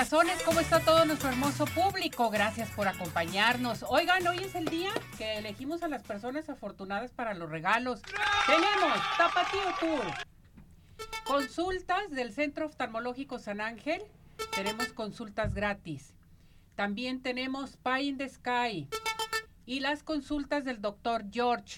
Corazones, ¿cómo está todo nuestro hermoso público? Gracias por acompañarnos. Oigan, hoy es el día que elegimos a las personas afortunadas para los regalos. Tenemos Tapatío Tour, consultas del Centro Oftalmológico San Ángel, tenemos consultas gratis. También tenemos Pie in the Sky y las consultas del doctor George.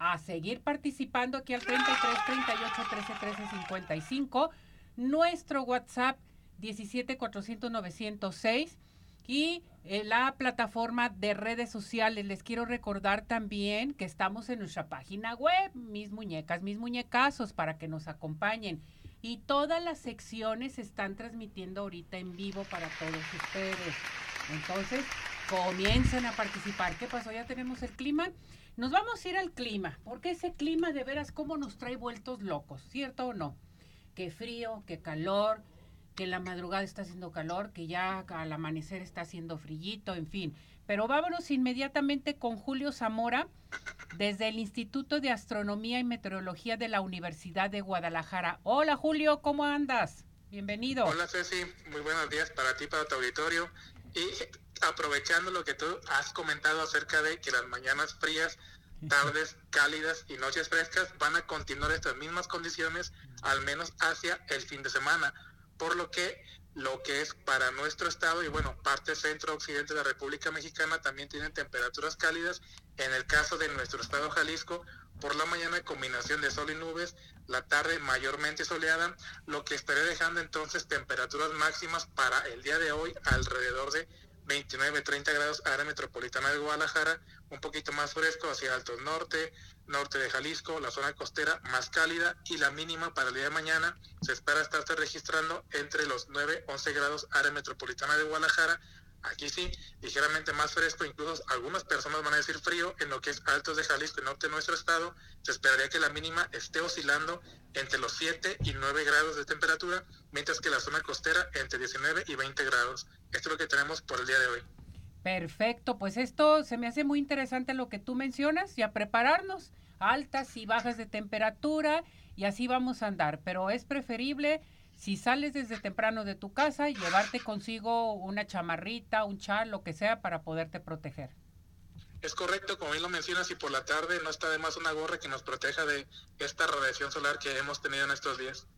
A seguir participando aquí al 33 38 13 13 55 nuestro WhatsApp 17400 y eh, la plataforma de redes sociales. Les quiero recordar también que estamos en nuestra página web, mis muñecas, mis muñecazos, para que nos acompañen. Y todas las secciones se están transmitiendo ahorita en vivo para todos ustedes. Entonces, comiencen a participar. ¿Qué pasó? Ya tenemos el clima. Nos vamos a ir al clima, porque ese clima de veras cómo nos trae vueltos locos, ¿cierto o no? que frío, que calor, que la madrugada está haciendo calor, que ya al amanecer está haciendo frillito, en fin. Pero vámonos inmediatamente con Julio Zamora desde el Instituto de Astronomía y Meteorología de la Universidad de Guadalajara. Hola Julio, ¿cómo andas? Bienvenido. Hola Ceci, muy buenos días para ti, para tu auditorio. Y aprovechando lo que tú has comentado acerca de que las mañanas frías tardes cálidas y noches frescas van a continuar estas mismas condiciones al menos hacia el fin de semana, por lo que lo que es para nuestro estado y bueno, parte centro-occidente de la República Mexicana también tienen temperaturas cálidas. En el caso de nuestro estado Jalisco, por la mañana combinación de sol y nubes, la tarde mayormente soleada, lo que estaré dejando entonces temperaturas máximas para el día de hoy alrededor de 29, 30 grados área metropolitana de Guadalajara, un poquito más fresco hacia Altos Norte, norte de Jalisco, la zona costera más cálida y la mínima para el día de mañana se espera estarse registrando entre los 9, 11 grados área metropolitana de Guadalajara. Aquí sí, ligeramente más fresco, incluso algunas personas van a decir frío en lo que es altos de Jalisco y norte de nuestro estado. Se esperaría que la mínima esté oscilando entre los 7 y 9 grados de temperatura, mientras que la zona costera entre 19 y 20 grados. Esto es lo que tenemos por el día de hoy. Perfecto, pues esto se me hace muy interesante lo que tú mencionas y a prepararnos altas y bajas de temperatura y así vamos a andar, pero es preferible si sales desde temprano de tu casa llevarte consigo una chamarrita, un chal, lo que sea para poderte proteger. Es correcto, como bien lo mencionas, y por la tarde no está de más una gorra que nos proteja de esta radiación solar que hemos tenido en estos días.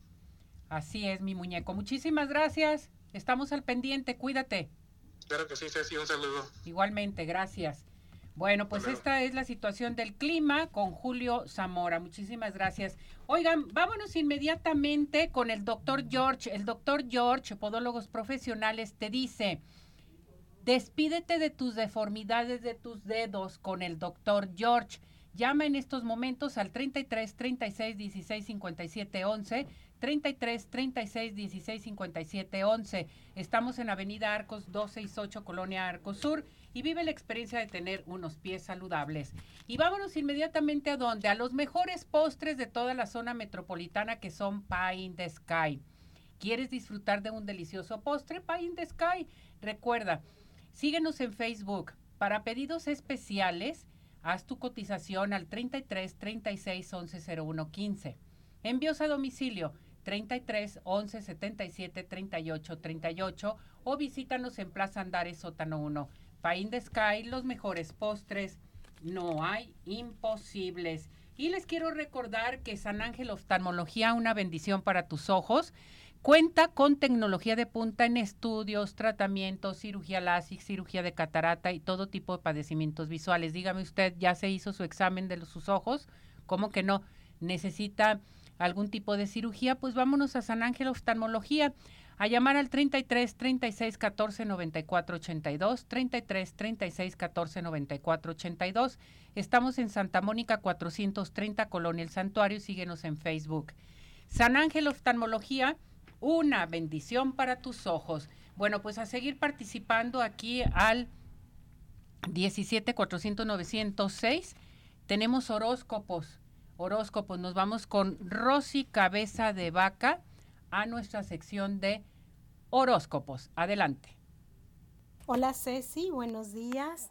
Así es, mi muñeco. Muchísimas gracias. Estamos al pendiente, cuídate. Claro que sí, Ceci, un saludo. Igualmente, gracias. Bueno, pues esta es la situación del clima con Julio Zamora. Muchísimas gracias. Oigan, vámonos inmediatamente con el doctor George. El doctor George, podólogos profesionales, te dice, despídete de tus deformidades de tus dedos con el doctor George. Llama en estos momentos al 33 36 16 57 11 33 36 16 57 11. Estamos en Avenida Arcos 268, Colonia Arcos Sur, y vive la experiencia de tener unos pies saludables. Y vámonos inmediatamente a donde? A los mejores postres de toda la zona metropolitana que son Pie in the Sky. ¿Quieres disfrutar de un delicioso postre? Pie in the Sky. Recuerda, síguenos en Facebook. Para pedidos especiales, haz tu cotización al 33 36 11 01 15. Envíos a domicilio 33 11 77 38 38 o visítanos en Plaza Andares Sótano 1. Pain de Sky, los mejores postres, no hay imposibles. Y les quiero recordar que San Ángel Oftalmología, una bendición para tus ojos, cuenta con tecnología de punta en estudios, tratamientos, cirugía láser, cirugía de catarata y todo tipo de padecimientos visuales. Dígame usted, ¿ya se hizo su examen de sus ojos? ¿Cómo que no? ¿Necesita algún tipo de cirugía? Pues vámonos a San Ángel Oftalmología a llamar al 33 36 14 94 82, 33 36 14 94 82. Estamos en Santa Mónica 430, Colonia El Santuario, síguenos en Facebook. San Ángel Oftalmología, una bendición para tus ojos. Bueno, pues a seguir participando aquí al 17 400 906 tenemos horóscopos horóscopos. Nos vamos con Rosy Cabeza de Vaca a nuestra sección de horóscopos. Adelante. Hola Ceci, buenos días.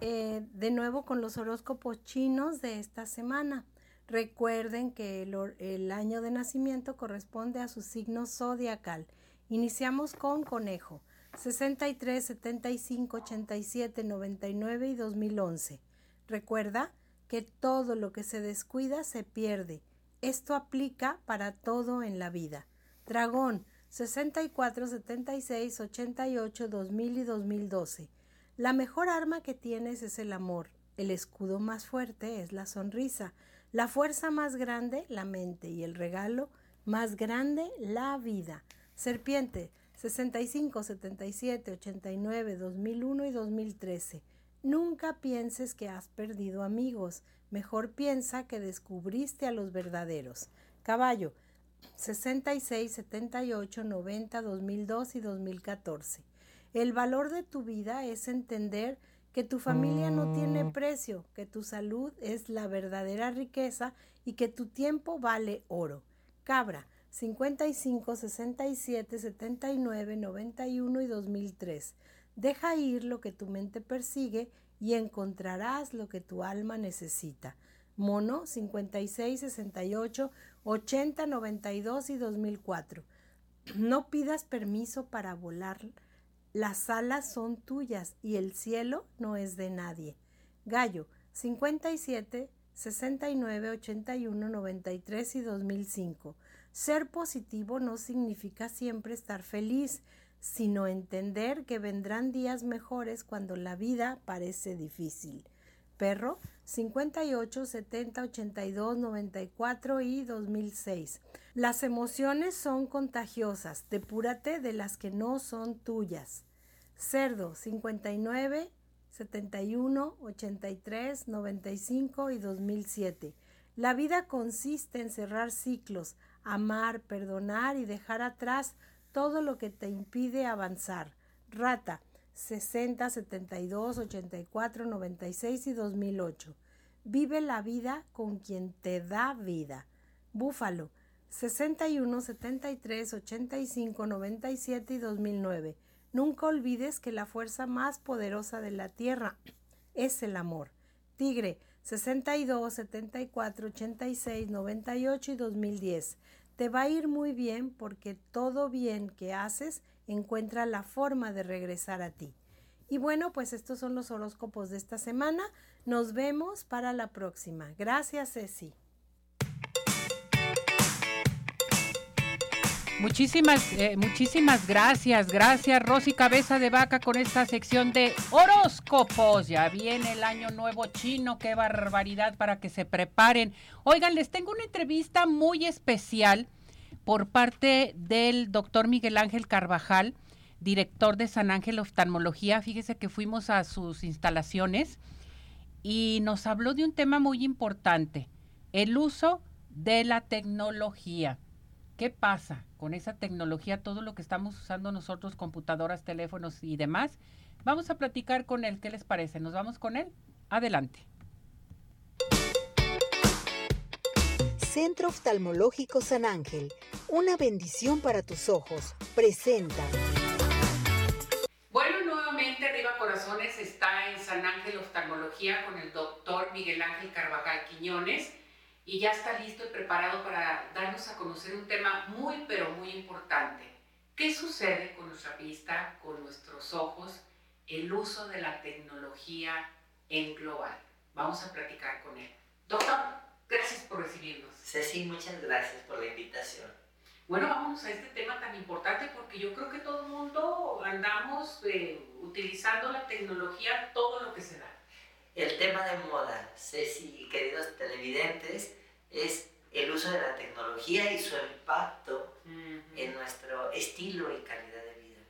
Eh, de nuevo con los horóscopos chinos de esta semana. Recuerden que el, el, año de nacimiento corresponde a su signo zodiacal. Iniciamos con conejo. 63, 75, 87, 99 y 2011. Recuerda que todo lo que se descuida se pierde. Esto aplica para todo en la vida. Dragón 64, 76, 88, 2000 y 2012. La mejor arma que tienes es el amor. El escudo más fuerte es la sonrisa. La fuerza más grande, la mente. Y el regalo más grande, la vida. Serpiente 65, 77, 89, 2001 y 2013. Nunca pienses que has perdido amigos, mejor piensa que descubriste a los verdaderos. Caballo 66, 78, 90, 2002 y 2014. El valor de tu vida es entender que tu familia no tiene mm. precio, que tu salud es la verdadera riqueza y que tu tiempo vale oro. Cabra 55, 67, 79, 91 y 2003. Deja ir lo que tu mente persigue y encontrarás lo que tu alma necesita. Mono 56, 68, 80, 92 y 2004. No pidas permiso para volar. Las alas son tuyas y el cielo no es de nadie. Gallo 57, 69, 81, 93 y 2005. Ser positivo no significa siempre estar feliz, sino entender que vendrán días mejores cuando la vida parece difícil. Perro 58, 70, 82, 94 y 2006. Las emociones son contagiosas, depúrate de las que no son tuyas. Cerdo 59, 71, 83, 95 y 2007. La vida consiste en cerrar ciclos, amar, perdonar y dejar atrás todo lo que te impide avanzar. Rata 60, 72, 84, 96 y 2008. Vive la vida con quien te da vida. Búfalo 61, 73, 85, 97 y 2009. Nunca olvides que la fuerza más poderosa de la tierra es el amor. Tigre 62, 74, 86, 98 y 2010. Te va a ir muy bien porque todo bien que haces encuentra la forma de regresar a ti. Y bueno, pues estos son los horóscopos de esta semana. Nos vemos para la próxima. Gracias, Ceci. Muchísimas, eh, muchísimas gracias, gracias Rosy Cabeza de Vaca con esta sección de horóscopos. Ya viene el año nuevo chino, qué barbaridad para que se preparen. Oigan, les tengo una entrevista muy especial por parte del doctor Miguel Ángel Carvajal, director de San Ángel Oftalmología. Fíjese que fuimos a sus instalaciones y nos habló de un tema muy importante, el uso de la tecnología. ¿Qué pasa con esa tecnología, todo lo que estamos usando nosotros, computadoras, teléfonos y demás? Vamos a platicar con él, ¿qué les parece? ¿Nos vamos con él? Adelante. Centro Oftalmológico San Ángel, una bendición para tus ojos, presenta. Bueno, nuevamente Arriba Corazones está en San Ángel Oftalmología con el doctor Miguel Ángel Carvajal Quiñones y ya está listo y preparado para darnos a conocer un tema muy, pero muy importante. ¿Qué sucede con nuestra vista, con nuestros ojos, el uso de la tecnología en global? Vamos a platicar con él. Doctor, gracias por recibirnos. Ceci, muchas gracias por la invitación. Bueno, vamos a este tema tan importante porque yo creo que todo el mundo andamos eh, utilizando la tecnología todo lo que se da. El tema de moda, Ceci y queridos televidentes, es el uso de la tecnología y su impacto en nuestro estilo y calidad de vida.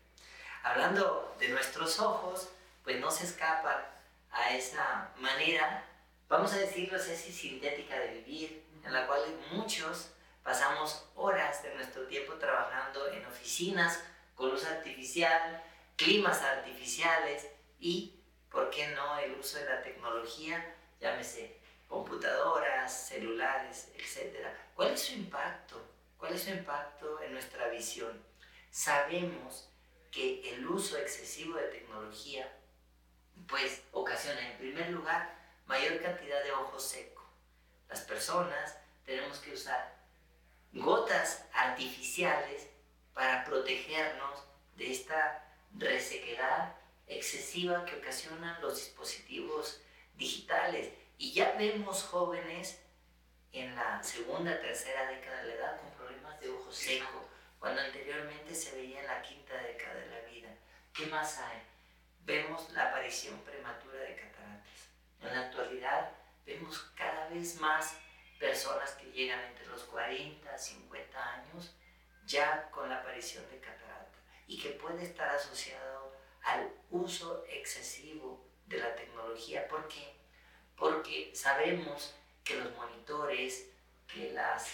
Hablando de nuestros ojos, pues no se escapa a esa manera, vamos a decirlo, Ceci, sintética de vivir, en la cual muchos pasamos horas de nuestro tiempo trabajando en oficinas con luz artificial, climas artificiales y ¿por qué no el uso de la tecnología? Llámese computadoras, celulares, etc. ¿Cuál es su impacto? ¿Cuál es su impacto en nuestra visión? Sabemos que el uso excesivo de tecnología pues ocasiona en primer lugar mayor cantidad de ojo seco. Las personas tenemos que usar gotas artificiales para protegernos de esta resequedad excesiva que ocasionan los dispositivos digitales. Y ya vemos jóvenes en la segunda, tercera década de la edad con problemas de ojo seco, cuando anteriormente se veía en la quinta década de la vida. ¿Qué más hay? Vemos la aparición prematura de cataratas. En la actualidad vemos cada vez más personas que llegan entre los 40 50 años ya con la aparición de catarata y que puede estar asociado al uso excesivo de la tecnología. ¿Por qué? Porque sabemos que los monitores, que las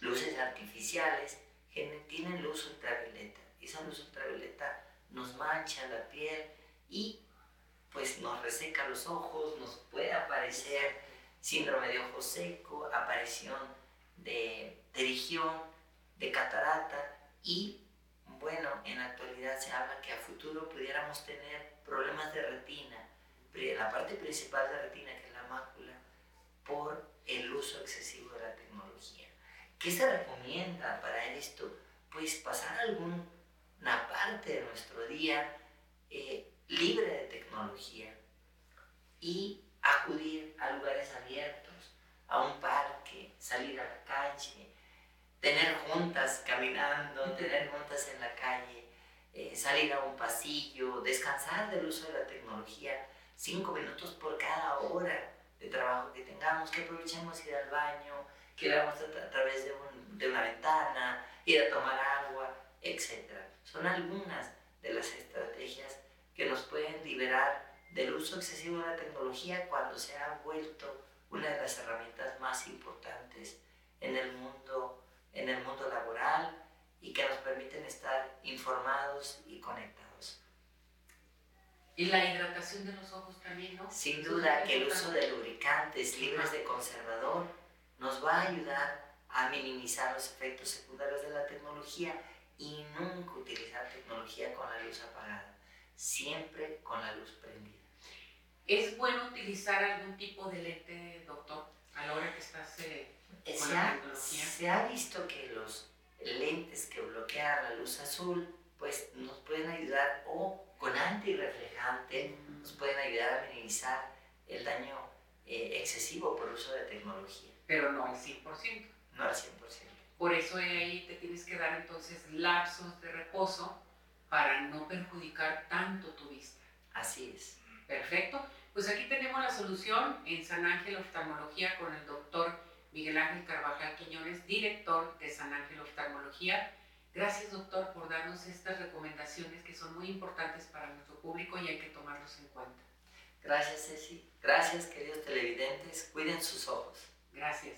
luces artificiales tienen luz ultravioleta. Esa luz ultravioleta nos mancha la piel y pues nos reseca los ojos, nos puede aparecer síndrome de ojo seco, aparición de terigión, de catarata y bueno, en la actualidad se habla que a futuro pudiéramos tener problemas de retina, la parte principal de retina que es la mácula, por el uso excesivo de la tecnología. ¿Qué se recomienda para esto? Pues pasar alguna parte de nuestro día eh, libre de tecnología y acudir a lugares abiertos, a un parque, salir a la calle, tener juntas caminando, tener juntas en la calle, eh, salir a un pasillo, descansar del uso de la tecnología, cinco minutos por cada hora de trabajo que tengamos, que aprovechemos ir al baño, que veamos a, través de, de una ventana, ir a tomar agua, etc. Son algunas de las estrategias que nos pueden liberar del uso excesivo de la tecnología cuando se ha vuelto una de las herramientas más importantes en el mundo, en el mundo laboral y que nos permiten estar informados y conectados. Y la hidratación de los ojos también, ¿no? Sin duda que el uso de lubricantes libres de conservador nos va a ayudar a minimizar los efectos secundarios de la tecnología y nunca utilizar tecnología con la luz apagada, siempre con la luz prendida. ¿Es bueno utilizar algún tipo de lente, doctor, a la hora que estás eh, se, ha, se ha visto que los lentes que bloquean la luz azul, pues nos pueden ayudar, o con antirreflejante, nos pueden ayudar a minimizar el daño eh, excesivo por uso de tecnología. Pero no al 100%. No al 100%. Por eso ahí te tienes que dar entonces lapsos de reposo para no perjudicar tanto tu vista. Así es. Perfecto. Pues aquí tenemos la solución en San Ángel Oftalmología con el doctor Miguel Ángel Carvajal Quiñones, director de San Ángel Oftalmología. Gracias, doctor, por darnos estas recomendaciones que son muy importantes para nuestro público y hay que tomarlos en cuenta. Gracias, Ceci. Gracias, queridos televidentes. Cuiden sus ojos. Gracias.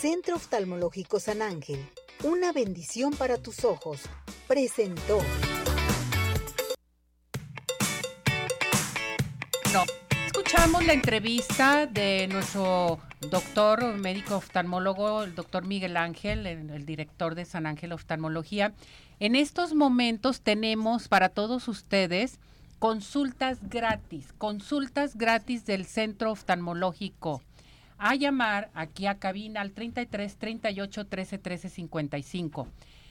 Centro Oftalmológico San Ángel, una bendición para tus ojos, presentó. La entrevista de nuestro doctor médico oftalmólogo, el doctor Miguel Ángel, el, el, director de San Ángel Oftalmología. En estos momentos tenemos para todos ustedes consultas gratis, consultas gratis del Centro Oftalmológico. A llamar aquí a cabina al 33 38 13 13 55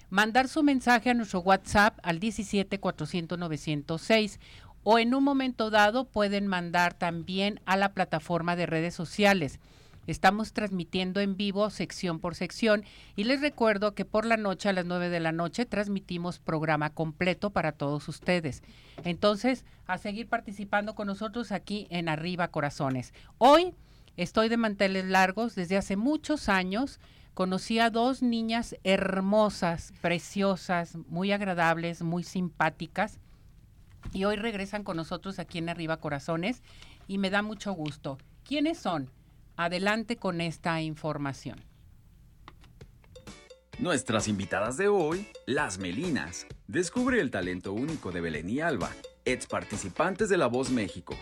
mandar su mensaje a nuestro WhatsApp al 17 400 906 o en un momento dado pueden mandar también a la plataforma de redes sociales. Estamos transmitiendo en vivo sección por sección y les recuerdo que por la noche a las 9 de la noche transmitimos programa completo para todos ustedes. Entonces, a seguir participando con nosotros aquí en Arriba Corazones. Hoy estoy de manteles largos desde hace muchos años. Conocí a dos niñas hermosas, preciosas, muy agradables, muy simpáticas y hoy regresan con nosotros aquí en Arriba Corazones y me da mucho gusto. ¿Quiénes son? Adelante con esta información. Nuestras invitadas de hoy, las Melinas. Descubre el talento único de Belén y Alba, ex participantes de La Voz México.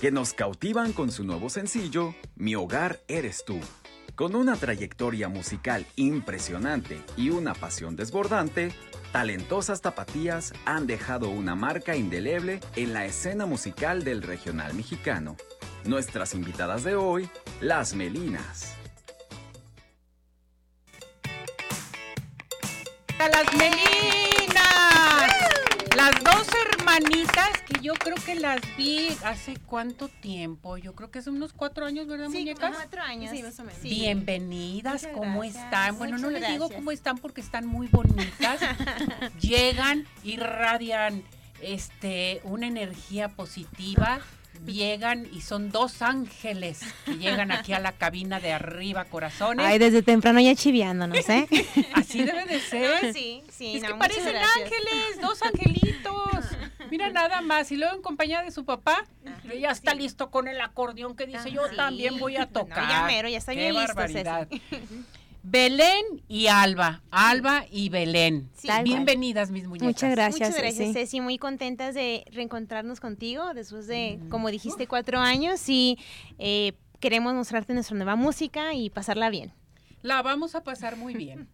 que nos cautivan con su nuevo sencillo Mi hogar eres tú. Con una trayectoria musical impresionante y una pasión desbordante, talentosas tapatías han dejado una marca indeleble en la escena musical del regional mexicano. Nuestras invitadas de hoy, las Melinas. las Melinas! Las dos hermanitas que yo creo que las vi hace cuánto tiempo. Yo creo que hace unos cuatro años, ¿verdad, Sí, muñecas? cuatro años. Sí, más o menos. Bienvenidas, Muchas ¿cómo gracias, están? Bueno, no les digo cómo están porque están muy bonitas. Llegan, irradian este, una energía positiva. Llegan y son dos ángeles que llegan aquí a la cabina de arriba, corazones. Ay, desde temprano ya chiviándonos, ¿eh? Así debe de ser. Sí, sí, es no, que parecen gracias. ángeles, dos angelitos. Mira nada más. Y luego en compañía de su papá, que ya está listo con el acordeón que dice, yo Sí. también voy a No, tocar. ya mero, ya está Qué bien listo, barbaridad. Belén y Alba. Alba y Belén. Sí. Bienvenidas, mis muñecas. Muchas gracias. Muchas gracias, Ceci. Ceci. Muy contentas de reencontrarnos contigo después de, Mm. como dijiste, cuatro años y eh, queremos mostrarte nuestra nueva música y pasarla bien. La vamos a pasar muy bien.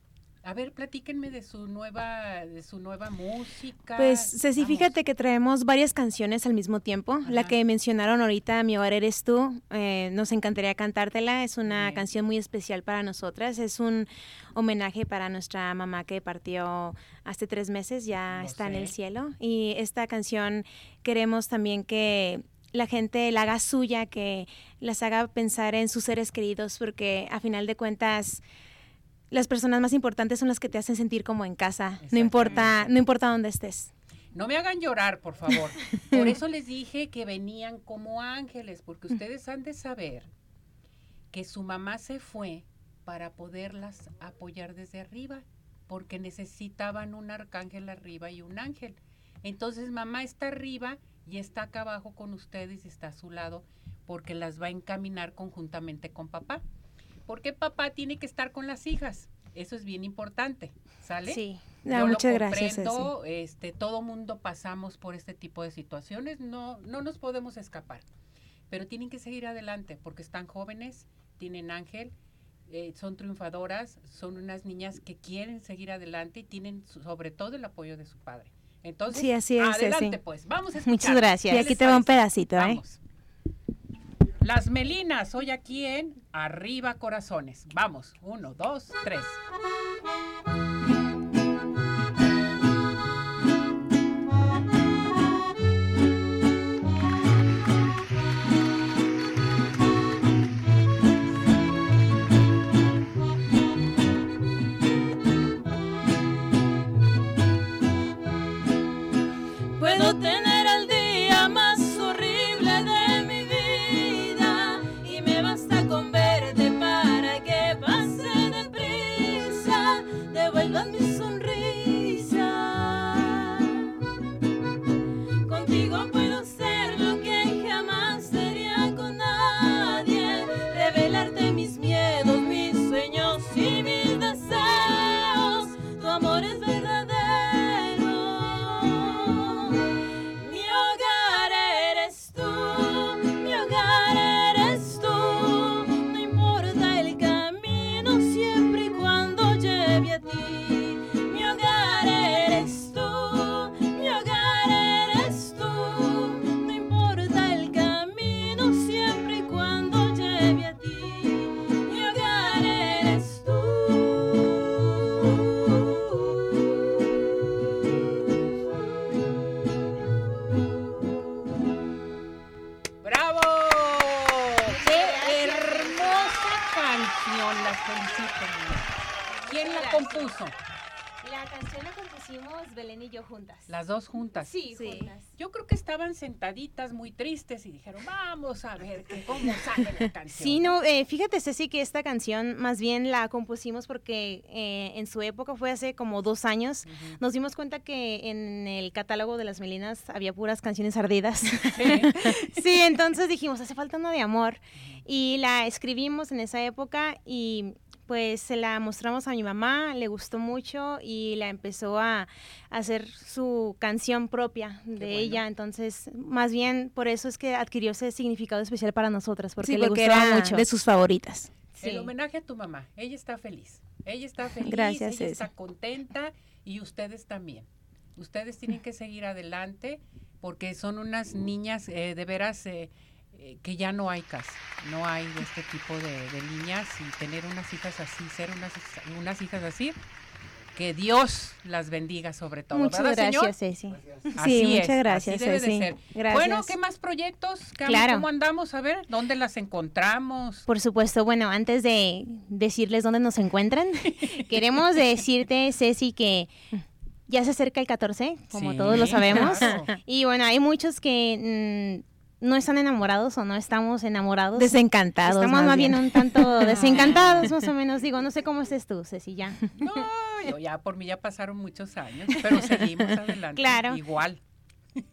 A ver, platíquenme de su nueva, de su nueva música. Pues, Ceci, Vamos. fíjate que traemos varias canciones al mismo tiempo. La que mencionaron ahorita, Mi hogar eres tú, eh, nos encantaría cantártela. Es una Bien. canción muy especial para nosotras. Es un homenaje para nuestra mamá que partió hace tres meses, ya está en el cielo. Y esta canción queremos también que la gente la haga suya, que las haga pensar en sus seres queridos, porque a final de cuentas las personas más importantes son las que te hacen sentir como en casa, no importa, no importa dónde estés. No me hagan llorar, por favor. Por eso les dije que venían como ángeles, porque ustedes han de saber que su mamá se fue para poderlas apoyar desde arriba, porque necesitaban un arcángel arriba y un ángel. Entonces mamá está arriba y está acá abajo con ustedes y está a su lado, porque las va a encaminar conjuntamente con papá. Porque papá tiene que estar con las hijas. Eso es bien importante, ¿sale? Sí. Yo lo muchas gracias, Ceci. comprendo, este, todo mundo pasamos por este tipo de situaciones, no, no nos podemos escapar, pero tienen que seguir adelante porque están jóvenes, tienen ángel, eh, son triunfadoras, son unas niñas que quieren seguir adelante y tienen sobre todo el apoyo de su padre. Entonces, Sí, así es, adelante pues, vamos a escuchar. Muchas gracias. Y ¿Qué aquí te va un pedacito, ¿eh? Vamos. Las Melinas, hoy aquí en Arriba Corazones. Vamos, uno, dos, tres. Juntas. Sí, Sí. juntas. Yo creo que estaban sentaditas muy tristes y dijeron, vamos a ver que cómo sale la canción. Sí, no, eh, fíjate Ceci que esta canción más bien la compusimos porque eh, en su época fue hace como dos años. Nos dimos cuenta que en el catálogo de las Melinas había puras canciones ardidas. Sí. sí, entonces dijimos, hace falta una de amor. Y la escribimos en esa época y pues se la mostramos a mi mamá, le gustó mucho y la empezó a, hacer su canción propia de ella. Entonces, más bien por eso es que adquirió ese significado especial para nosotras, porque, le gustó mucho. De sus favoritas. El homenaje a tu mamá. Ella está feliz. Ella está feliz. Gracias, ella está contenta y ustedes también. Ustedes tienen que seguir adelante porque son unas niñas eh, de veras eh, que ya no hay casa, no hay de este tipo de, niñas y tener unas hijas así, ser unas, unas hijas así, que Dios las bendiga sobre todo. Muchas gracias, Ceci. sí, muchas gracias, Ceci. Bueno, ¿qué más proyectos? Claro. ¿Cómo andamos? A ver, ¿dónde las encontramos? Por supuesto, bueno, antes de decirles dónde nos encuentran, queremos decirte, Ceci, que ya se acerca el 14, como todos lo sabemos. Y bueno, hay muchos que mm, no están enamorados o no estamos enamorados. Desencantados. Estamos más bien. un tanto desencantados, más o menos. Digo, no sé cómo estés tú, Ceci, ya. No, yo ya por mí ya pasaron muchos años, pero seguimos adelante. Claro. Igual.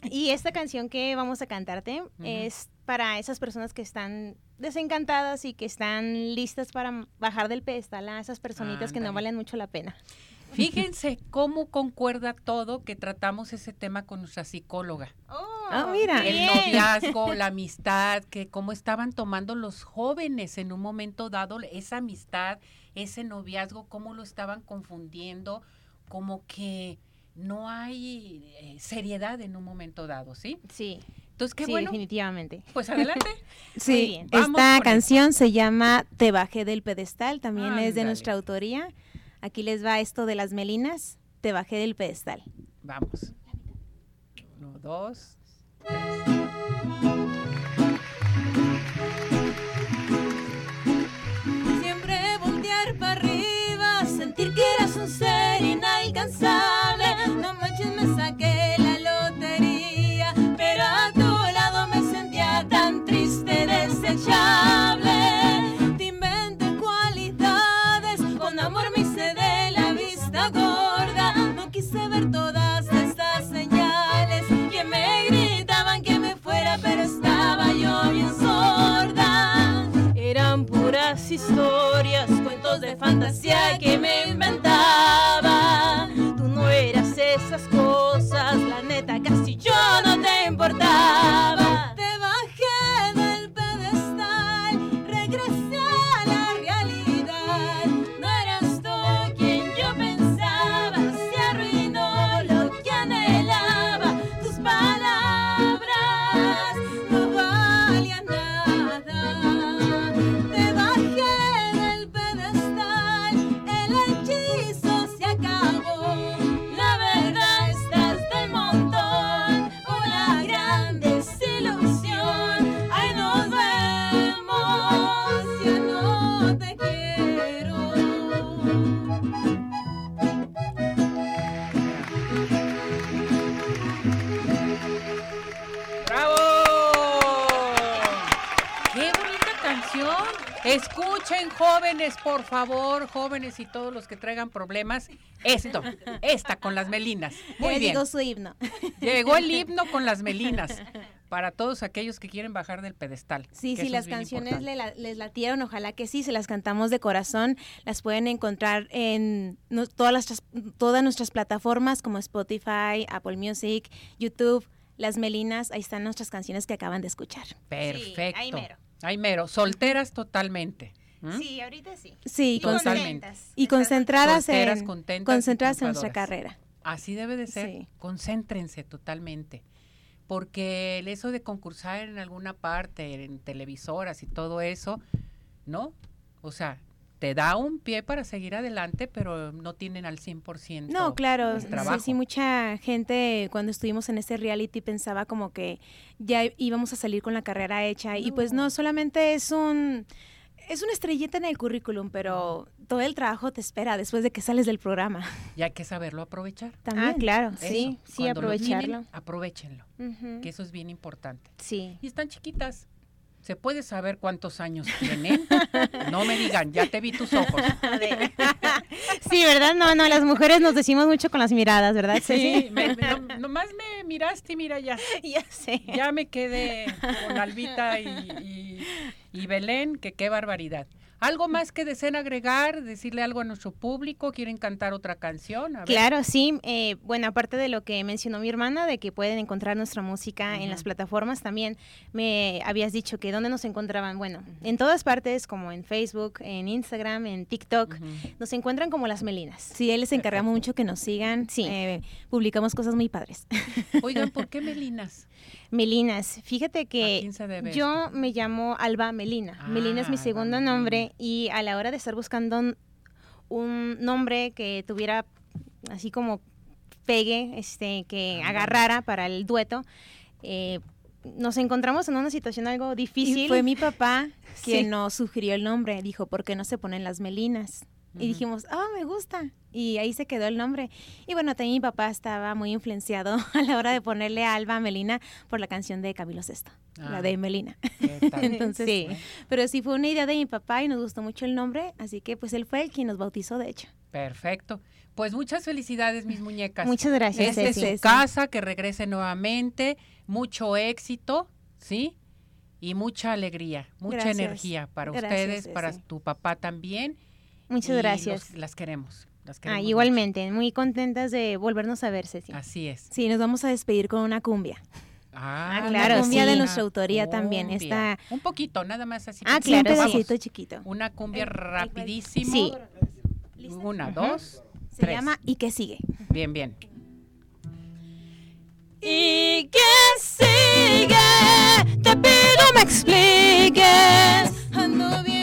Y esta canción que vamos a cantarte es para esas personas que están desencantadas y que están listas para bajar del pedestal a esas personitas que no valen mucho la pena. Fíjense cómo concuerda todo que tratamos ese tema con nuestra psicóloga. Oh, ah, mira. El noviazgo, la amistad, que cómo estaban tomando los jóvenes en un momento dado esa amistad, ese noviazgo, cómo lo estaban confundiendo, como que no hay eh, seriedad en un momento dado, ¿sí? Sí. Entonces, qué sí, bueno. definitivamente. Pues adelante. sí, esta canción se llama Te bajé del pedestal, también es de nuestra autoría. Aquí les va esto de las melinas. Te bajé del pedestal. Vamos. Uno, dos, tres. Jóvenes, por favor, jóvenes y todos los que traigan problemas, esto, esta con las melinas. Muy bien. Llegó su himno. Llegó el himno con las melinas. Para todos aquellos que quieren bajar del pedestal. Sí, si las canciones les latieron, ojalá que sí, se las cantamos de corazón. Las pueden encontrar en todas, las, todas nuestras plataformas como Spotify, Apple Music, YouTube. Las Melinas, ahí están nuestras canciones que acaban de escuchar. Perfecto. Ay, mero, solteras totalmente. Sí, ahorita sí. Sí, totalmente. Y concentradas en, concentradas en nuestra carrera. Así debe de ser. Concéntrense totalmente. Porque el eso de concursar en alguna parte, en televisoras y todo eso, ¿no? O sea, te da un pie para seguir adelante, pero no tienen al 100%. No, claro, sí, sí, mucha gente cuando estuvimos en este reality pensaba como que ya íbamos a salir con la carrera hecha y pues no, solamente es un es una estrellita en el currículum, pero todo el trabajo te espera después de que sales del programa. Y hay que saberlo aprovechar. También, ah, claro, sí, sí, aprovecharlo. aprovechenlo, que eso es bien importante. Sí. Y están chiquitas. ¿Se puede saber cuántos años tienen? No me digan, ya te vi tus ojos. Sí, ¿verdad? No, no, las mujeres nos decimos mucho con las miradas, ¿verdad? Sí, nomás me miraste y mira ya. Ya sé. Ya me quedé con Albita y, y, Belén, que qué barbaridad. ¿Algo más que deseen agregar? ¿Decirle algo a nuestro público? ¿Quieren cantar otra canción? Claro, sí. Eh, bueno, aparte de lo que mencionó mi hermana, de que pueden encontrar nuestra música en las plataformas, también me habías dicho que dónde nos encontraban. Bueno, en todas partes, como en Facebook, en Instagram, en TikTok, nos encuentran como las Melinas. Sí, él les encargamos mucho que nos sigan. Sí. Eh, publicamos cosas muy padres. Oigan, ¿por qué Melinas? Melinas. Fíjate que yo me llamo Alba Melina. Melina es mi ah, segundo nombre y a la hora de estar buscando un, nombre que tuviera así como pegue, este, que agarrara para el dueto, eh, nos encontramos en una situación algo difícil. Y fue mi papá quien nos sugirió el nombre. Dijo, ¿por qué no se ponen las melinas? Y dijimos, ah, me gusta. Y ahí se quedó el nombre. Y bueno, también mi papá estaba muy influenciado a la hora de ponerle a Alba Melina por la canción de Camilo Sesto, la de ah, Melina. Entonces, sí. Pero sí fue una idea de mi papá y nos gustó mucho el nombre, así que pues él fue el quien nos bautizó, de hecho. Perfecto. Pues muchas felicidades, mis muñecas. Muchas gracias. Es su casa, que regrese nuevamente, mucho éxito, ¿sí? Y mucha alegría, mucha energía para ustedes, para tu papá también Muchas gracias. las queremos. Las ah, igualmente, muy contentas de volvernos a ver, Ceci. Así es. Sí, nos vamos a despedir con una cumbia. Ah, ah claro, una cumbia de nuestra autoría también. Está... Un poquito, nada más así. Ah, claro, un pedacito chiquito. Una cumbia rapidísimo. Sí. Una, dos, Se llama ¿Y qué sigue? Bien, bien. ¿Y qué sigue? Te pido me expliques. Ando bien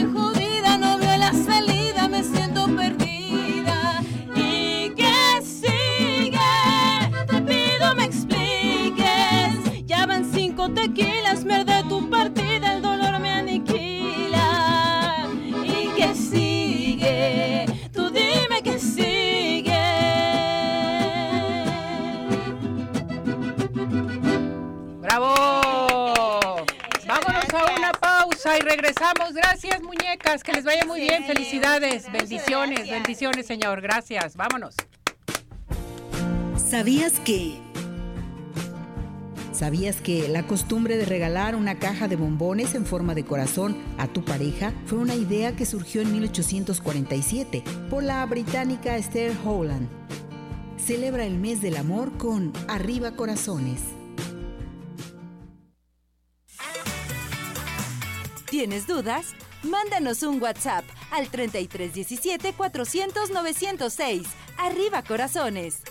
regresamos. Gracias, muñecas. Que les vaya muy bien. Felicidades. Bendiciones, bendiciones, Señor. Gracias. Vámonos. ¿Sabías que... ¿Sabías que la costumbre de regalar una caja de bombones en forma de corazón a tu pareja fue una idea que surgió en 1847 por la británica Esther Howland? Celebra el mes del amor con Arriba Corazones. ¿Tienes dudas? Mándanos un WhatsApp al 3317 400 906. Arriba corazones.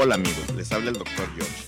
Hola amigos, les habla el doctor George.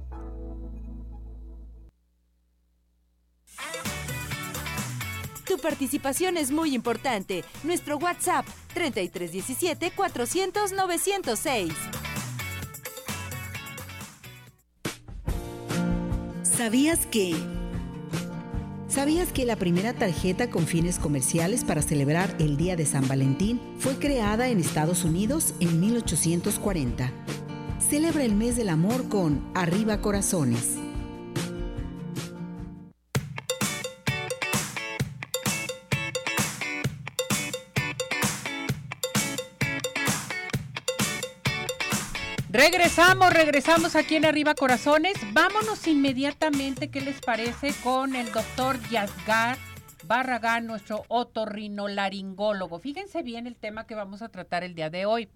Participación es muy importante. Nuestro WhatsApp 3317 400 906. ¿Sabías que ¿Sabías que la primera tarjeta con fines comerciales para celebrar el Día de San Valentín fue creada en Estados Unidos en 1840? Celebra el mes del amor con Arriba Corazones. Regresamos, regresamos aquí en Arriba Corazones. Vámonos inmediatamente, ¿qué les parece? Con el doctor Yazgar Barragán, nuestro otorrinolaringólogo. Fíjense bien el tema que vamos a tratar el día de hoy.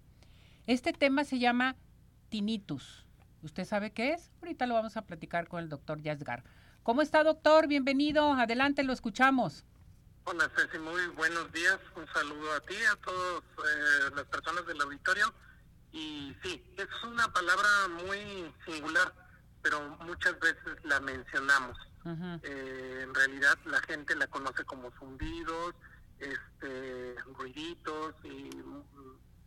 Este tema se llama tinnitus. ¿Usted sabe qué es? Ahorita lo vamos a platicar con el doctor Yazgar. ¿Cómo está, doctor? Bienvenido. Adelante, lo escuchamos. Hola, Ceci. Muy buenos días. Un saludo a ti, a todas eh, las personas del auditorio. Y sí, es una palabra muy singular, pero muchas veces la mencionamos. Eh, en realidad la gente la conoce como zumbidos, este, ruiditos y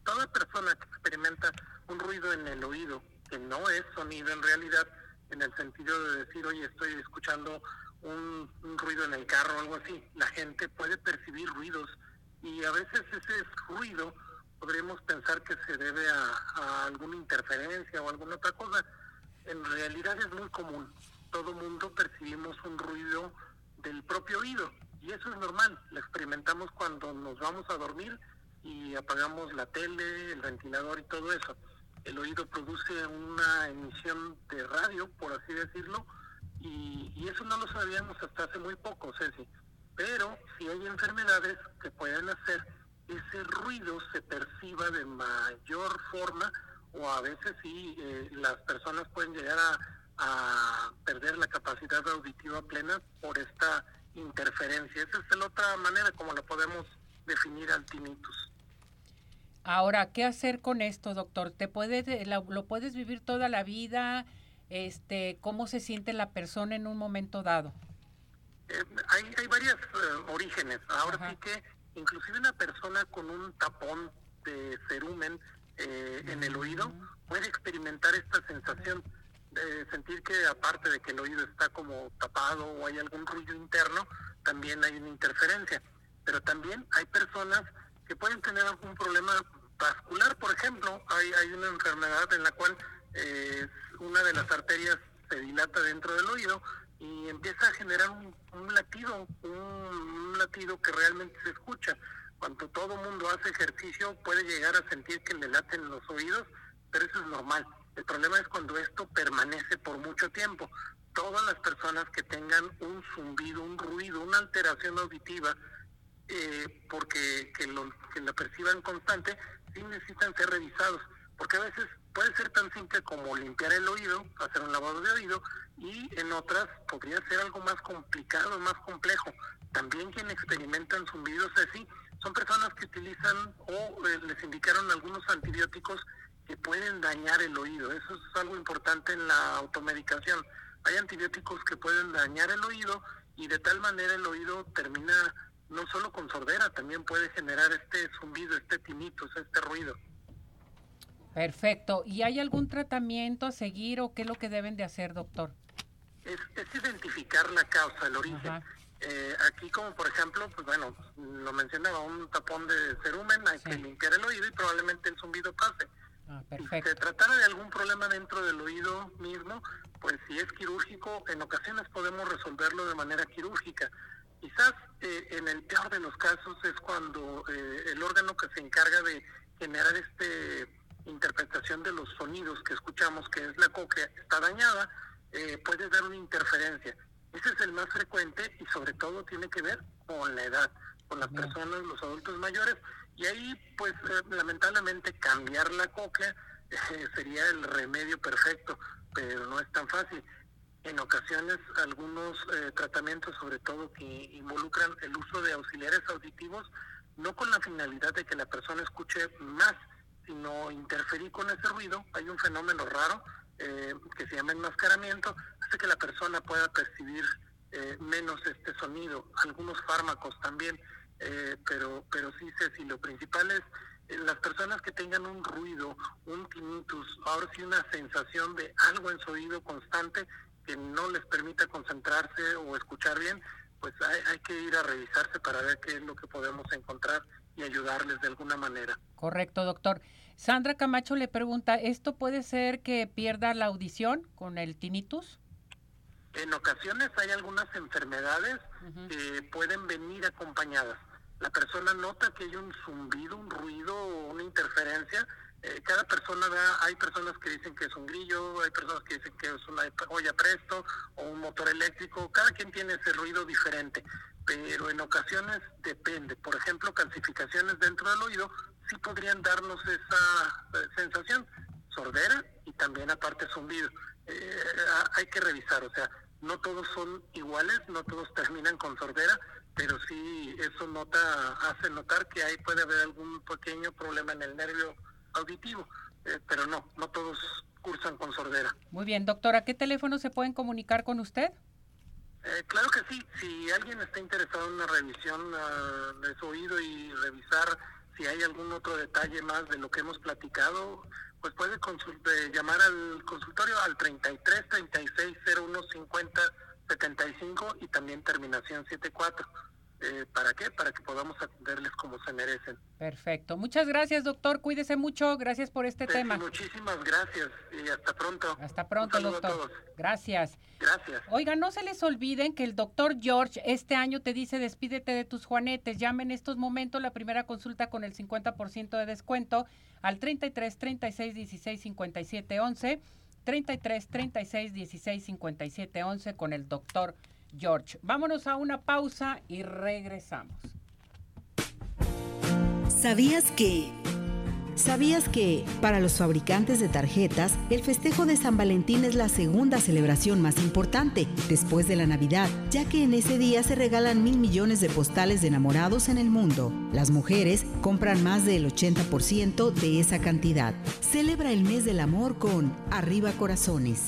toda persona que experimenta un ruido en el oído que no es sonido en realidad, en el sentido de decir, oye, estoy escuchando un, ruido en el carro o algo así, la gente puede percibir ruidos y a veces ese ruido podríamos pensar que se debe a, alguna interferencia o alguna otra cosa. En realidad es muy común. Todo mundo percibimos un ruido del propio oído y eso es normal. Lo experimentamos cuando nos vamos a dormir y apagamos la tele, el ventilador y todo eso. El oído produce una emisión de radio, por así decirlo, y, y eso no lo sabíamos hasta hace muy poco, Ceci. Pero si hay enfermedades que pueden hacer ese ruido se perciba de mayor forma o a veces sí eh, las personas pueden llegar a, perder la capacidad auditiva plena por esta interferencia. Esa es la otra manera como lo podemos definir al tinnitus. Ahora, ¿qué hacer con esto, doctor? ¿Te puedes, lo, puedes vivir toda la vida? Este, ¿Cómo se siente la persona en un momento dado? Eh, hay, hay varios eh, orígenes. Ahora sí que inclusive una persona con un tapón de cerumen eh, en el oído puede experimentar esta sensación de sentir que aparte de que el oído está como tapado o hay algún ruido interno, también hay una interferencia. Pero también hay personas que pueden tener algún problema vascular, por ejemplo, hay, hay una enfermedad en la cual eh, una de las arterias se dilata dentro del oído y empieza a generar un, latido, un, latido que realmente se escucha. Cuando todo mundo hace ejercicio puede llegar a sentir que le laten los oídos, pero eso es normal. El problema es cuando esto permanece por mucho tiempo. Todas las personas que tengan un zumbido, un ruido, una alteración auditiva, eh, porque que lo, que la perciban constante, sí necesitan ser revisados, porque a veces puede ser tan simple como limpiar el oído, hacer un lavado de oído, y en otras podría ser algo más complicado, más complejo. También quien experimentan zumbidos así son personas que utilizan o eh, les indicaron algunos antibióticos que pueden dañar el oído. Eso es algo importante en la automedicación. Hay antibióticos que pueden dañar el oído y de tal manera el oído termina no solo con sordera, también puede generar este zumbido, este tinnitus, este ruido. Perfecto. ¿Y hay algún tratamiento a seguir o qué es lo que deben de hacer, doctor? Es, identificar la causa, el origen. Eh, aquí como por ejemplo, pues bueno, lo mencionaba, un tapón de cerumen, hay que limpiar el oído y probablemente el zumbido pase. Ah, si se tratara de algún problema dentro del oído mismo, pues si es quirúrgico, en ocasiones podemos resolverlo de manera quirúrgica. Quizás eh, en el peor de los casos es cuando eh, el órgano que se encarga de generar este interpretación de los sonidos que escuchamos, que es la cóclea, está dañada, eh, puede dar una interferencia. Ese es el más frecuente y sobre todo tiene que ver con la edad, con las personas, los adultos mayores, y ahí pues eh, lamentablemente cambiar la cóclea eh, sería el remedio perfecto, pero no es tan fácil. En ocasiones algunos tratamientos, sobre todo que involucran el uso de auxiliares auditivos, no con la finalidad de que la persona escuche más, sino interferir con ese ruido. Hay un fenómeno raro eh, que se llama enmascaramiento, hace que la persona pueda percibir eh, menos este sonido. Algunos fármacos también, eh, pero, pero sí si lo principal es las personas que tengan un ruido, un tinnitus, ahora sí una sensación de algo en su oído constante que no les permita concentrarse o escuchar bien, pues hay que ir a revisarse para ver qué es lo que podemos encontrar y ayudarles de alguna manera. Correcto, doctor. Sandra Camacho le pregunta, ¿esto puede ser que pierda la audición con el tinnitus? En ocasiones hay algunas enfermedades que pueden venir acompañadas. La persona nota que hay un zumbido, un ruido o una interferencia eh, cada persona, hay personas que dicen que es un grillo, hay personas que dicen que es una olla presto o un motor eléctrico, cada quien tiene ese ruido diferente, pero en ocasiones depende. Por ejemplo, calcificaciones dentro del oído sí podrían darnos esa eh, sensación, sordera y también aparte zumbido. Eh, hay que revisar, o sea, no todos son iguales, no todos terminan con sordera, pero sí eso nota hace notar que ahí puede haber algún pequeño problema en el nervio auditivo, eh, pero no, no todos cursan con sordera. Muy bien, doctora, ¿qué teléfono se pueden comunicar con usted? Eh, claro que sí, si alguien está interesado en una revisión ah, de su oído y revisar si hay algún otro detalle más de lo que hemos platicado, pues puede llamar al consultorio al 33 36 01 50 75 y también terminación 74. Eh, ¿Para qué? Para que podamos atenderles como se merecen. Perfecto. Muchas gracias, doctor. Cuídese mucho. Gracias por este tema. Muchísimas gracias y hasta pronto. Hasta pronto, doctor. Gracias. Gracias. Oiga, no se les olviden que el doctor George este año te dice despídete de tus juanetes. Llame en estos momentos la primera consulta con el 50% de descuento al 33 36 16 57 11. 33 36 16 57 11 con el doctor George. Vámonos a una pausa y regresamos. ¿Sabías que... ¿Sabías que, para los fabricantes de tarjetas, el festejo de San Valentín es la segunda celebración más importante, después de la Navidad, ya que en ese día se regalan mil millones de postales de enamorados en el mundo? Las mujeres compran más del 80% de esa cantidad. Celebra el mes del amor con Arriba Corazones.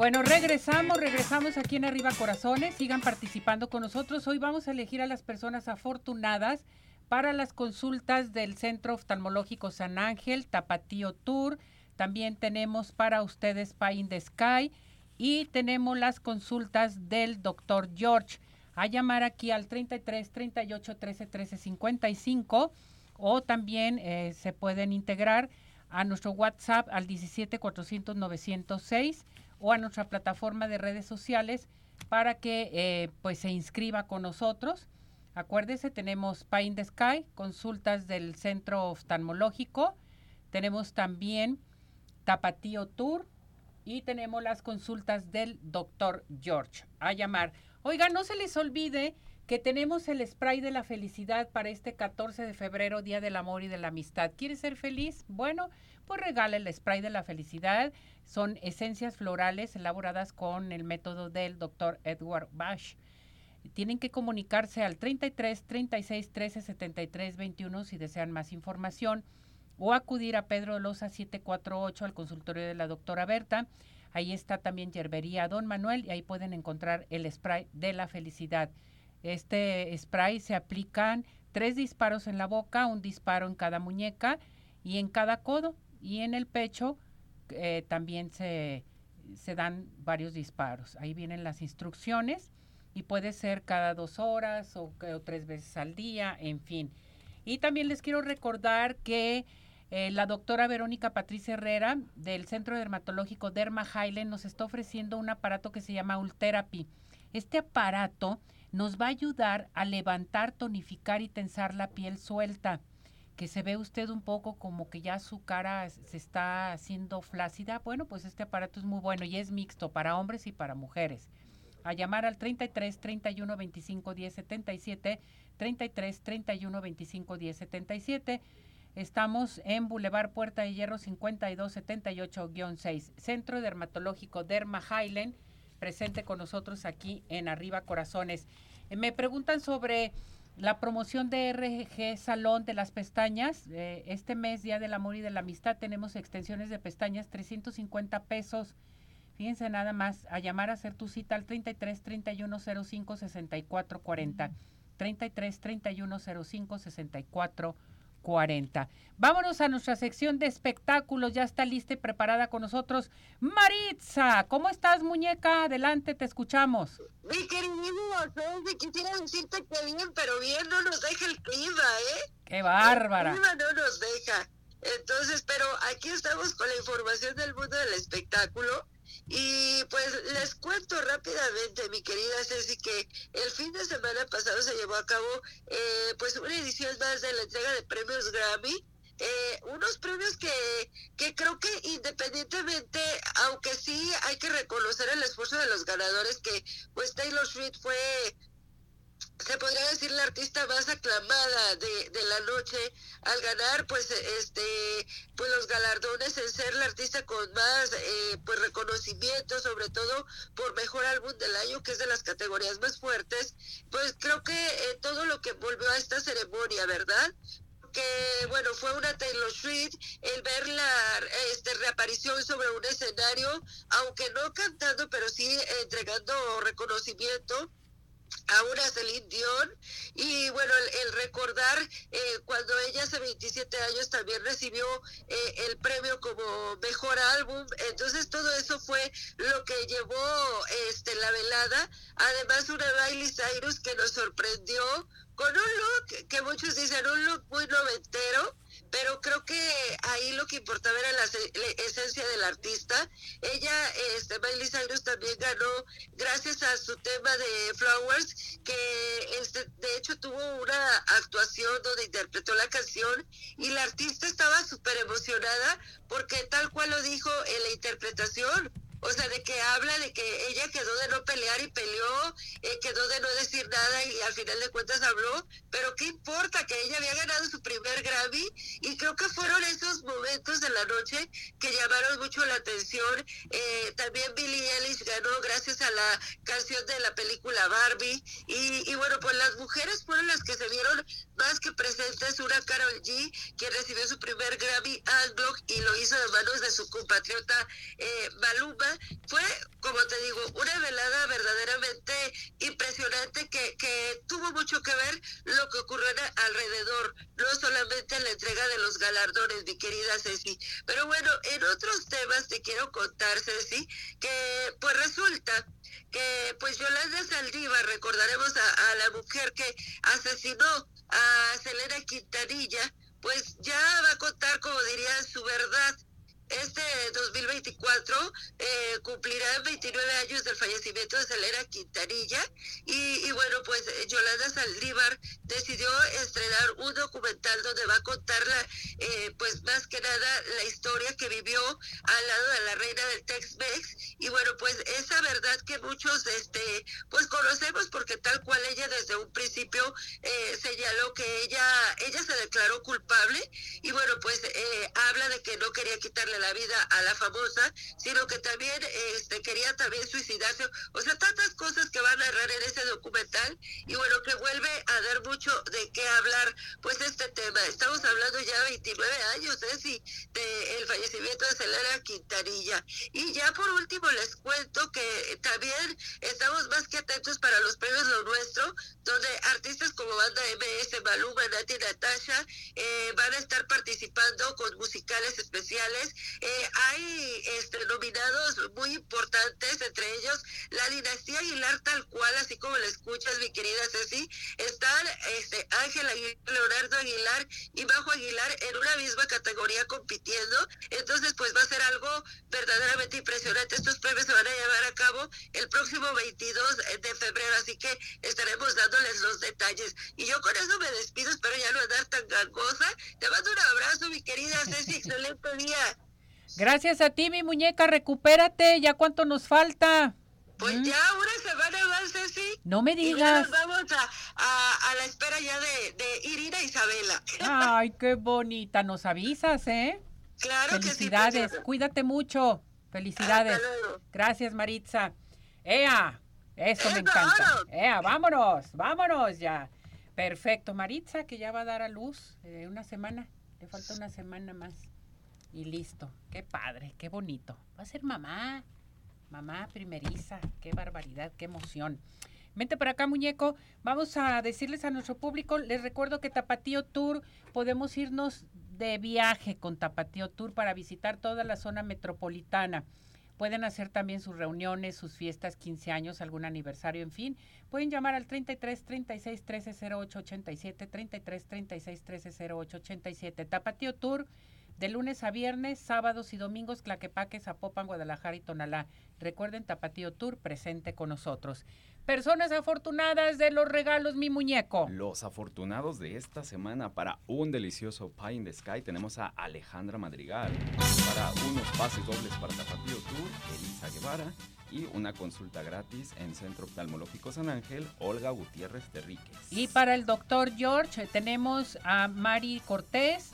Bueno, regresamos, regresamos aquí en Arriba Corazones. Sigan participando con nosotros. Hoy vamos a elegir a las personas afortunadas para las consultas del Centro Oftalmológico San Ángel, Tapatío Tour. También tenemos para ustedes Pie in the Sky y tenemos las consultas del doctor George. A llamar aquí al 33 38 13 13 55 o también eh, se pueden integrar a nuestro WhatsApp al 17 400 906 o a nuestra plataforma de redes sociales para que eh, pues se inscriba con nosotros. Acuérdese, tenemos in the Sky, consultas del centro oftalmológico, tenemos también Tapatío Tour y tenemos las consultas del doctor George. A llamar. Oiga, no se les olvide que tenemos el spray de la felicidad para este 14 de febrero, Día del Amor y de la Amistad. ¿Quieres ser feliz? Bueno, pues regala el spray de la felicidad. Son esencias florales elaboradas con el método del doctor Edward Bash. Tienen que comunicarse al 33 36 13 73 21 si desean más información o acudir a Pedro Loza 748 al consultorio de la doctora Berta. Ahí está también Yerbería Don Manuel y ahí pueden encontrar el spray de la felicidad. Este spray se aplican tres disparos en la boca, un disparo en cada muñeca y en cada codo y en el pecho eh, también se, se dan varios disparos. Ahí vienen las instrucciones y puede ser cada dos horas o, tres veces al día, en fin. Y también les quiero recordar que eh, la doctora Verónica Patricia Herrera del Centro Dermatológico Derma Highland nos está ofreciendo un aparato que se llama Ultherapy. Este aparato nos va a ayudar a levantar, tonificar y tensar la piel suelta. Que se ve usted un poco como que ya su cara se está haciendo flácida. Bueno, pues este aparato es muy bueno y es mixto para hombres y para mujeres. A llamar al 33 31 25 10 77, 33 31 25 10 77. Estamos en Boulevard Puerta de Hierro 5278-6, Centro Dermatológico Derma Highland, presente con nosotros aquí en Arriba Corazones. Eh, me preguntan sobre la promoción de RG Salón de las Pestañas. Eh, este mes, Día del Amor y de la Amistad, tenemos extensiones de pestañas, 350 pesos. Fíjense nada más, a llamar a hacer tu cita al 33 31 05 64 40. 33 31 05 64 40. Vámonos a nuestra sección de espectáculos. Ya está lista y preparada con nosotros Maritza. ¿Cómo estás, muñeca? Adelante, te escuchamos. Mi queridísimo quisiera decirte que bien, pero bien no nos deja el clima, ¿eh? ¡Qué bárbara! El clima no nos deja. Entonces, pero aquí estamos con la información del mundo del espectáculo. Y pues les cuento rápidamente, mi querida Ceci, que el fin de semana pasado se llevó a cabo eh, pues una edición más de la entrega de premios Grammy. Eh, unos premios que, que creo que independientemente, aunque sí hay que reconocer el esfuerzo de los ganadores, que pues Taylor Swift fue se podría decir la artista más aclamada de, de, la noche al ganar pues este pues los galardones en ser la artista con más eh, pues reconocimiento sobre todo por mejor álbum del año que es de las categorías más fuertes pues creo que eh, todo lo que volvió a esta ceremonia verdad que bueno fue una Taylor Swift el ver la este, reaparición sobre un escenario aunque no cantando pero sí entregando reconocimiento a una Celine Dion. Y bueno el, recordar eh, cuando ella hace 27 años también recibió eh, el premio como mejor álbum. Entonces todo eso fue lo que llevó este la velada. Además una Miley Cyrus que nos sorprendió con un look que muchos dicen un look muy noventero pero creo que ahí lo que importaba era la, esencia del artista. Ella, este, Miley Cyrus también ganó gracias a su tema de Flowers, que este, de hecho tuvo una actuación donde interpretó la canción y la artista estaba súper emocionada porque tal cual lo dijo en la interpretación, o sea, de que habla de que ella quedó de no pelear y peleó, eh, quedó de no decir nada y al final de cuentas habló, pero qué importa que ella había ganado su primer Grammy y creo que fueron esos momentos de la noche que llamaron mucho la atención. Eh, también Billie Eilish ganó gracias a la canción de la película Barbie y, y bueno, pues las mujeres fueron las que se vieron más que presentes, una Carol G, que recibió su primer Grammy Unblock y lo hizo de manos de su compatriota eh, fue, como te digo, una velada verdaderamente impresionante que, que tuvo mucho que ver lo que ocurrió alrededor, no solamente en la entrega de los galardones, mi querida Ceci. Pero bueno, en otros temas te quiero contar, Ceci, que pues resulta que pues Yolanda Saldívar, recordaremos a la mujer que asesinó a Selena Quintanilla, pues ya va a contar, como diría, su verdad este 2024 eh, cumplirá 29 años del fallecimiento de Celera Quintanilla. Y, bueno, pues eh, Yolanda Saldívar decidió estrenar un documental donde va a contarla, eh, pues más que nada la historia que vivió al lado de la reina del Tex-Mex. Y bueno, pues esa verdad que muchos, este, pues conocemos porque tal cual ella desde un principio eh, señaló que ella, ella se declaró culpable. Y bueno, pues habla de que no quería quitarle la vida a la famosa, sino que también este, quería también suicidarse. O sea, tantas cosas que van a narrar en ese documental y bueno, que vuelve a dar mucho de qué hablar, pues este tema. Estamos hablando ya 29 años, ¿eh? Sí, de fallecimiento de Celera Quintanilla. Y ya por último les cuento que también estamos más que atentos para los premios Lo Nuestro, donde artistas como Banda MS, Maluma, Nati Natasha eh, van a estar participando con musicales especiales eh, hay este, nominados muy importantes, entre ellos la dinastía Aguilar tal cual, así como la escuchas, mi querida Ceci, están este, Ángel Aguilar, Leonardo Aguilar y Bajo Aguilar en una misma categoría compitiendo. Entonces, pues va a ser algo verdaderamente impresionante. Estos premios se van a llevar a cabo el próximo 22 de febrero, así que estaremos dándoles los detalles. Y yo con eso me despido, espero ya no andar tan gangosa. Te mando un abrazo, mi querida Ceci, excelente día. Gracias a ti, mi muñeca, recupérate. ¿Ya cuánto nos falta? Pues ¿Mm? ya una semana más, Ceci. No me digas. Y vamos a, a, la espera ya de, de Irina Isabela. Ay, qué bonita. Nos avisas, ¿eh? Claro Felicidades. que sí. Cuídate mucho. Felicidades. Gracias, Maritza. ¡Ea! Eso me encanta. ¡Ea! Vámonos, vámonos ya. Perfecto. Maritza, que ya va a dar a luz eh, una semana. Le falta una semana más y listo. Qué padre, qué bonito. Va a ser mamá, mamá primeriza, qué barbaridad, qué emoción. Vente para acá, muñeco. Vamos a decirles a nuestro público, les recuerdo que Tapatío Tour podemos irnos de viaje con Tapatío Tour para visitar toda la zona metropolitana. Pueden hacer también sus reuniones, sus fiestas, 15 años, algún aniversario, en fin. Pueden llamar al 33 36 13 08 87, 33 36 13 08 87. Tapatío Tour de lunes a viernes, sábados y domingos, Claquepaque, Zapopan, Guadalajara y Tonalá. Recuerden, Tapatío Tour presente con nosotros. Personas afortunadas de los regalos, mi muñeco. Los afortunados de esta semana para un delicioso Pie in the Sky tenemos a Alejandra Madrigal. Para unos pases dobles para Tapatío Tour, Elisa Guevara. Y una consulta gratis en Centro Oftalmológico San Ángel, Olga Gutiérrez Terríquez. Y para el doctor George tenemos a Mari Cortés,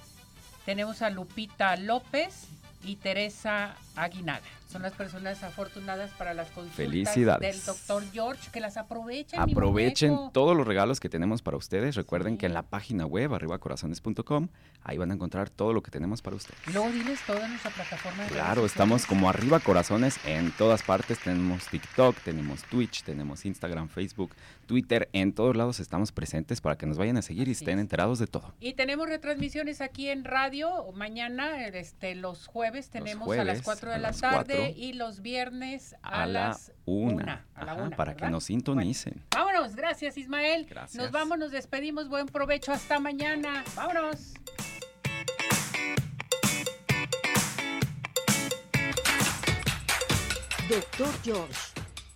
tenemos a Lupita López y Teresa Aguinaga. Son las personas afortunadas para las consultas Felicidades. del doctor George, que las aprovechen. Aprovechen todos los regalos que tenemos para ustedes. Recuerden que en la página web arribacorazones.com ahí van a encontrar todo lo que tenemos para ustedes. Luego diles toda nuestra plataforma de Claro, estamos como arriba corazones en todas partes. Tenemos TikTok, tenemos Twitch, tenemos Instagram, Facebook, Twitter. En todos lados estamos presentes para que nos vayan a seguir y estén es. enterados de todo. Y tenemos retransmisiones aquí en radio. Mañana, este, los jueves tenemos a las jueves 4 de a la tarde 4. y los viernes a, A, la las una. a la Ajá, una, para que nos sintonicen. Vámonos, gracias Ismael. Gracias. Nos vamos, nos despedimos. Buen provecho, hasta mañana. Vámonos. Doctor George,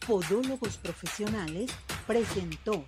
Podólogos Profesionales, presentó